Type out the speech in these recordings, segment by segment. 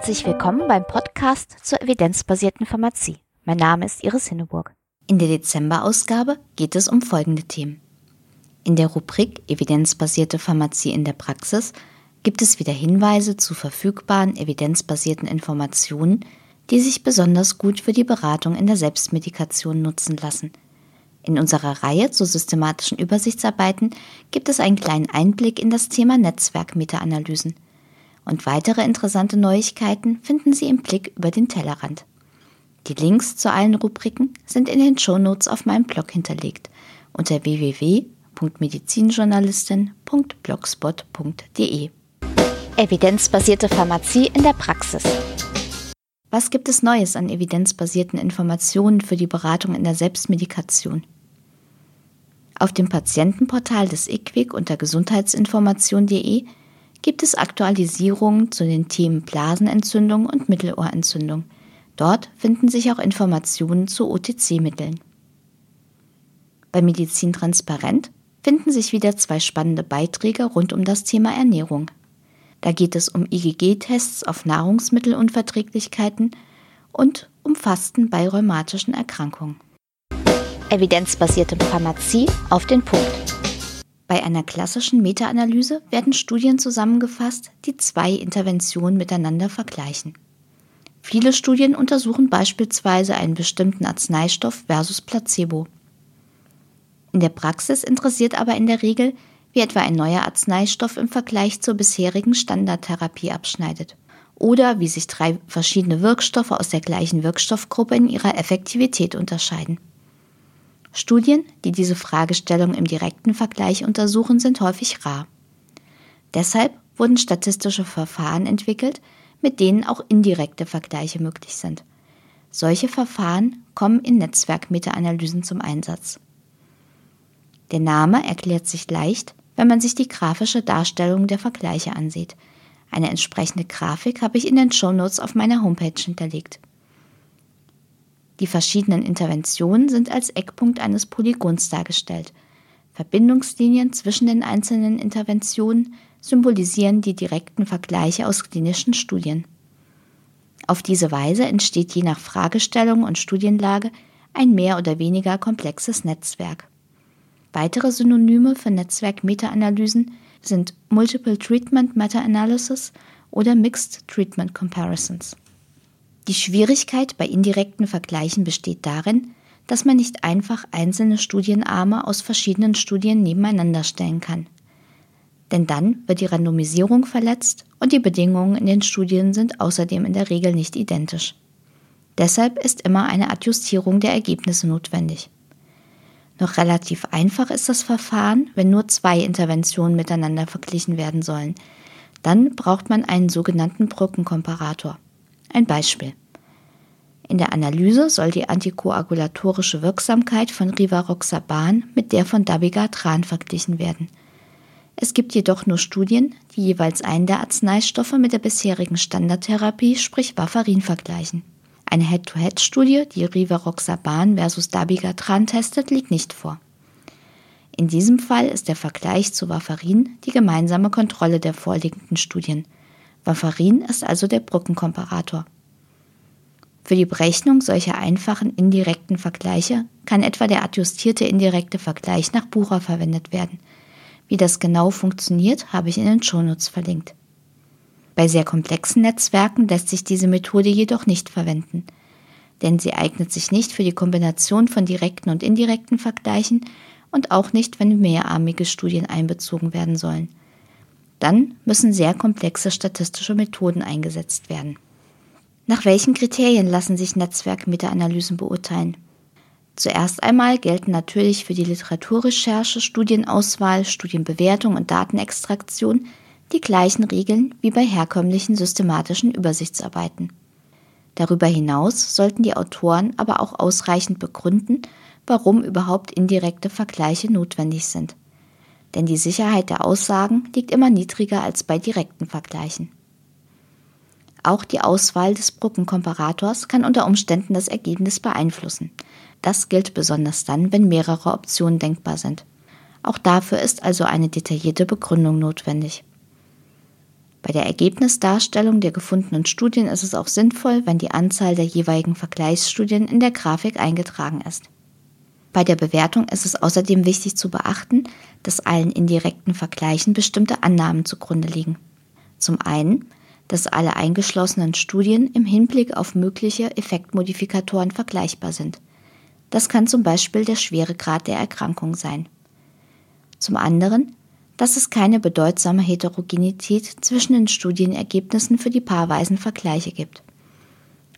Herzlich willkommen beim Podcast zur evidenzbasierten Pharmazie. Mein Name ist Iris Hinneburg. In der Dezemberausgabe geht es um folgende Themen. In der Rubrik Evidenzbasierte Pharmazie in der Praxis gibt es wieder Hinweise zu verfügbaren evidenzbasierten Informationen, die sich besonders gut für die Beratung in der Selbstmedikation nutzen lassen. In unserer Reihe zu systematischen Übersichtsarbeiten gibt es einen kleinen Einblick in das Thema Netzwerk-Meta-Analysen. Und weitere interessante Neuigkeiten finden Sie im Blick über den Tellerrand. Die Links zu allen Rubriken sind in den Shownotes auf meinem Blog hinterlegt unter www.medizinjournalistin.blogspot.de. Evidenzbasierte Pharmazie in der Praxis. Was gibt es Neues an evidenzbasierten Informationen für die Beratung in der Selbstmedikation? Auf dem Patientenportal des IQWIC unter gesundheitsinformation.de gibt es Aktualisierungen zu den Themen Blasenentzündung und Mittelohrentzündung. Dort finden sich auch Informationen zu OTC-Mitteln. Bei Medizin Transparent finden sich wieder zwei spannende Beiträge rund um das Thema Ernährung. Da geht es um IgG-Tests auf Nahrungsmittelunverträglichkeiten und um Fasten bei rheumatischen Erkrankungen. Evidenzbasierte Pharmazie auf den Punkt. Bei einer klassischen Meta-Analyse werden Studien zusammengefasst, die zwei Interventionen miteinander vergleichen. Viele Studien untersuchen beispielsweise einen bestimmten Arzneistoff versus Placebo. In der Praxis interessiert aber in der Regel, wie etwa ein neuer Arzneistoff im Vergleich zur bisherigen Standardtherapie abschneidet oder wie sich drei verschiedene Wirkstoffe aus der gleichen Wirkstoffgruppe in ihrer Effektivität unterscheiden. Studien, die diese Fragestellung im direkten Vergleich untersuchen, sind häufig rar. Deshalb wurden statistische Verfahren entwickelt, mit denen auch indirekte Vergleiche möglich sind. Solche Verfahren kommen in Netzwerk-Meta-Analysen zum Einsatz. Der Name erklärt sich leicht, wenn man sich die grafische Darstellung der Vergleiche ansieht. Eine entsprechende Grafik habe ich in den Shownotes auf meiner Homepage hinterlegt. Die verschiedenen Interventionen sind als Eckpunkt eines Polygons dargestellt. Verbindungslinien zwischen den einzelnen Interventionen symbolisieren die direkten Vergleiche aus klinischen Studien. Auf diese Weise entsteht je nach Fragestellung und Studienlage ein mehr oder weniger komplexes Netzwerk. Weitere Synonyme für Netzwerk-Meta-Analysen sind Multiple Treatment Meta-Analysis oder Mixed Treatment Comparisons. Die Schwierigkeit bei indirekten Vergleichen besteht darin, dass man nicht einfach einzelne Studienarme aus verschiedenen Studien nebeneinander stellen kann. Denn dann wird die Randomisierung verletzt und die Bedingungen in den Studien sind außerdem in der Regel nicht identisch. Deshalb ist immer eine Adjustierung der Ergebnisse notwendig. Noch relativ einfach ist das Verfahren, wenn nur zwei Interventionen miteinander verglichen werden sollen. Dann braucht man einen sogenannten Brückenkomparator. Ein Beispiel. In der Analyse soll die antikoagulatorische Wirksamkeit von Rivaroxaban mit der von Dabigatran verglichen werden. Es gibt jedoch nur Studien, die jeweils einen der Arzneistoffe mit der bisherigen Standardtherapie, sprich Warfarin, vergleichen. Eine Head-to-Head-Studie, die Rivaroxaban versus Dabigatran testet, liegt nicht vor. In diesem Fall ist der Vergleich zu Warfarin die gemeinsame Kontrolle der vorliegenden Studien. Warfarin ist also der Brückenkomparator. Für die Berechnung solcher einfachen indirekten Vergleiche kann etwa der adjustierte indirekte Vergleich nach Bucher verwendet werden. Wie das genau funktioniert, habe ich in den Shownotes verlinkt. Bei sehr komplexen Netzwerken lässt sich diese Methode jedoch nicht verwenden, denn sie eignet sich nicht für die Kombination von direkten und indirekten Vergleichen und auch nicht, wenn mehrarmige Studien einbezogen werden sollen. Dann müssen sehr komplexe statistische Methoden eingesetzt werden. Nach welchen Kriterien lassen sich Netzwerk-Meta-Analysen beurteilen? Zuerst einmal gelten natürlich für die Literaturrecherche, Studienauswahl, Studienbewertung und Datenextraktion die gleichen Regeln wie bei herkömmlichen systematischen Übersichtsarbeiten. Darüber hinaus sollten die Autoren aber auch ausreichend begründen, warum überhaupt indirekte Vergleiche notwendig sind. Denn die Sicherheit der Aussagen liegt immer niedriger als bei direkten Vergleichen. Auch die Auswahl des Brückenkomparators kann unter Umständen das Ergebnis beeinflussen. Das gilt besonders dann, wenn mehrere Optionen denkbar sind. Auch dafür ist also eine detaillierte Begründung notwendig. Bei der Ergebnisdarstellung der gefundenen Studien ist es auch sinnvoll, wenn die Anzahl der jeweiligen Vergleichsstudien in der Grafik eingetragen ist. Bei der Bewertung ist es außerdem wichtig zu beachten, dass allen indirekten Vergleichen bestimmte Annahmen zugrunde liegen. Zum einen, dass alle eingeschlossenen Studien im Hinblick auf mögliche Effektmodifikatoren vergleichbar sind. Das kann zum Beispiel der Schweregrad der Erkrankung sein. Zum anderen, dass es keine bedeutsame Heterogenität zwischen den Studienergebnissen für die paarweisen Vergleiche gibt.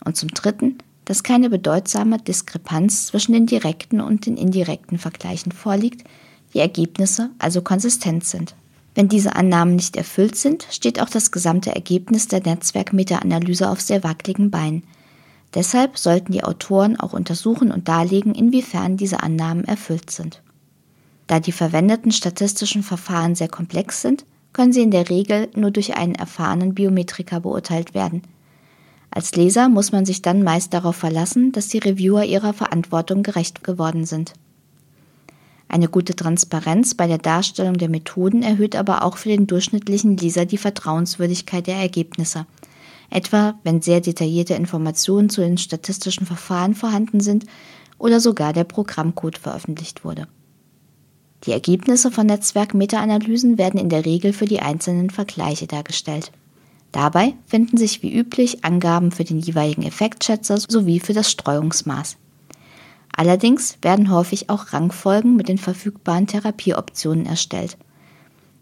Und zum Dritten, dass keine bedeutsame Diskrepanz zwischen den direkten und den indirekten Vergleichen vorliegt, die Ergebnisse also konsistent sind. Wenn diese Annahmen nicht erfüllt sind, steht auch das gesamte Ergebnis der Netzwerkmeta-Analyse auf sehr wackeligen Beinen. Deshalb sollten die Autoren auch untersuchen und darlegen, inwiefern diese Annahmen erfüllt sind. Da die verwendeten statistischen Verfahren sehr komplex sind, können sie in der Regel nur durch einen erfahrenen Biometriker beurteilt werden. Als Leser muss man sich dann meist darauf verlassen, dass die Reviewer ihrer Verantwortung gerecht geworden sind. Eine gute Transparenz bei der Darstellung der Methoden erhöht aber auch für den durchschnittlichen Leser die Vertrauenswürdigkeit der Ergebnisse, etwa wenn sehr detaillierte Informationen zu den statistischen Verfahren vorhanden sind oder sogar der Programmcode veröffentlicht wurde. Die Ergebnisse von Netzwerk-Meta-Analysen werden in der Regel für die einzelnen Vergleiche dargestellt. Dabei finden sich wie üblich Angaben für den jeweiligen Effektschätzer sowie für das Streuungsmaß. Allerdings werden häufig auch Rangfolgen mit den verfügbaren Therapieoptionen erstellt.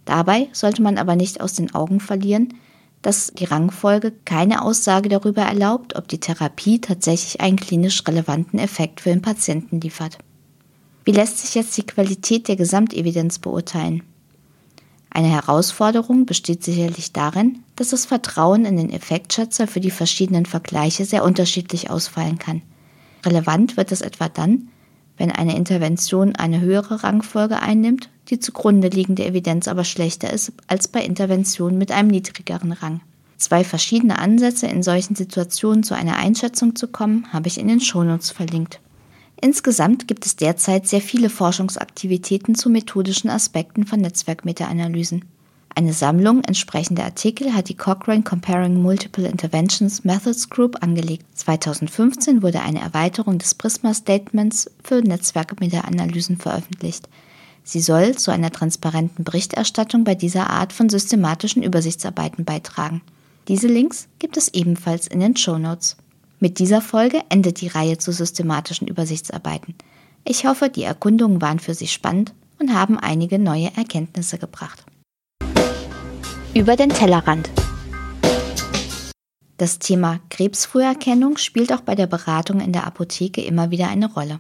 Dabei sollte man aber nicht aus den Augen verlieren, dass die Rangfolge keine Aussage darüber erlaubt, ob die Therapie tatsächlich einen klinisch relevanten Effekt für den Patienten liefert. Wie lässt sich jetzt die Qualität der Gesamtevidenz beurteilen? Eine Herausforderung besteht sicherlich darin, dass das Vertrauen in den Effektschätzer für die verschiedenen Vergleiche sehr unterschiedlich ausfallen kann. Relevant wird es etwa dann, wenn eine Intervention eine höhere Rangfolge einnimmt, die zugrunde liegende Evidenz aber schlechter ist als bei Interventionen mit einem niedrigeren Rang. Zwei verschiedene Ansätze in solchen Situationen zu einer Einschätzung zu kommen, habe ich in den Shownotes verlinkt. Insgesamt gibt es derzeit sehr viele Forschungsaktivitäten zu methodischen Aspekten von Netzwerkmeta-Analysen. Eine Sammlung entsprechender Artikel hat die Cochrane Comparing Multiple Interventions Methods Group angelegt. 2015 wurde eine Erweiterung des Prisma Statements für Netzwerkmeta-Analysen veröffentlicht. Sie soll zu einer transparenten Berichterstattung bei dieser Art von systematischen Übersichtsarbeiten beitragen. Diese Links gibt es ebenfalls in den Show Notes. Mit dieser Folge endet die Reihe zu systematischen Übersichtsarbeiten. Ich hoffe, die Erkundungen waren für Sie spannend und haben einige neue Erkenntnisse gebracht. Über den Tellerrand. Das Thema Krebsfrüherkennung spielt auch bei der Beratung in der Apotheke immer wieder eine Rolle.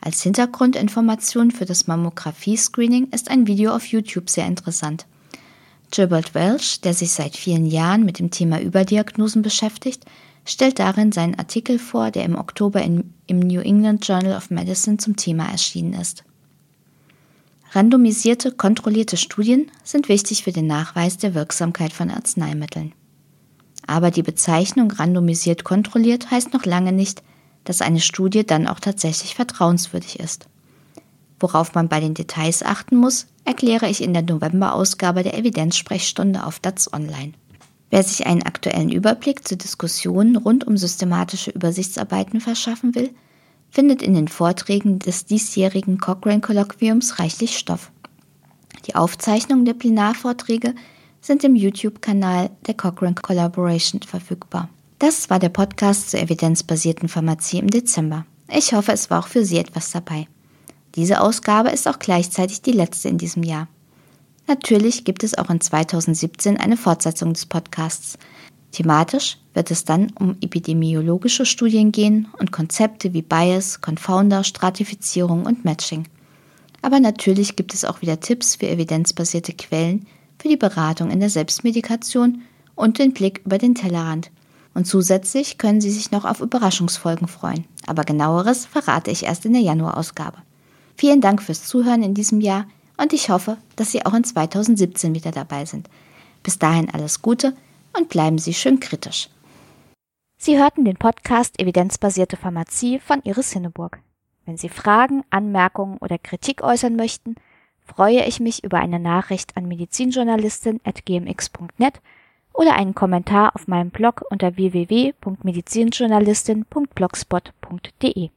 Als Hintergrundinformation für das Mammographie-Screening ist ein Video auf YouTube sehr interessant. Gilbert Welch, der sich seit vielen Jahren mit dem Thema Überdiagnosen beschäftigt, stellt darin seinen Artikel vor, der im Oktober in, im New England Journal of Medicine zum Thema erschienen ist. Randomisierte, kontrollierte Studien sind wichtig für den Nachweis der Wirksamkeit von Arzneimitteln. Aber die Bezeichnung randomisiert kontrolliert heißt noch lange nicht, dass eine Studie dann auch tatsächlich vertrauenswürdig ist. Worauf man bei den Details achten muss, erkläre ich in der November-Ausgabe der Evidenzsprechstunde auf DATS Online. Wer sich einen aktuellen Überblick zu Diskussionen rund um systematische Übersichtsarbeiten verschaffen will, findet in den Vorträgen des diesjährigen Cochrane-Kolloquiums reichlich Stoff. Die Aufzeichnungen der Plenarvorträge sind im YouTube-Kanal der Cochrane Collaboration verfügbar. Das war der Podcast zur evidenzbasierten Pharmazie im Dezember. Ich hoffe, es war auch für Sie etwas dabei. Diese Ausgabe ist auch gleichzeitig die letzte in diesem Jahr. Natürlich gibt es auch in 2017 eine Fortsetzung des Podcasts. Thematisch wird es dann um epidemiologische Studien gehen und Konzepte wie Bias, Confounder, Stratifizierung und Matching. Aber natürlich gibt es auch wieder Tipps für evidenzbasierte Quellen für die Beratung in der Selbstmedikation und den Blick über den Tellerrand. Und zusätzlich können Sie sich noch auf Überraschungsfolgen freuen. Aber genaueres verrate ich erst in der Januarausgabe. Vielen Dank fürs Zuhören in diesem Jahr und ich hoffe, dass Sie auch in 2017 wieder dabei sind. Bis dahin alles Gute und bleiben Sie schön kritisch. Sie hörten den Podcast Evidenzbasierte Pharmazie von Iris Hinneburg. Wenn Sie Fragen, Anmerkungen oder Kritik äußern möchten, freue ich mich über eine Nachricht an medizinjournalistin.gmx.net oder einen Kommentar auf meinem Blog unter www.medizinjournalistin.blogspot.de.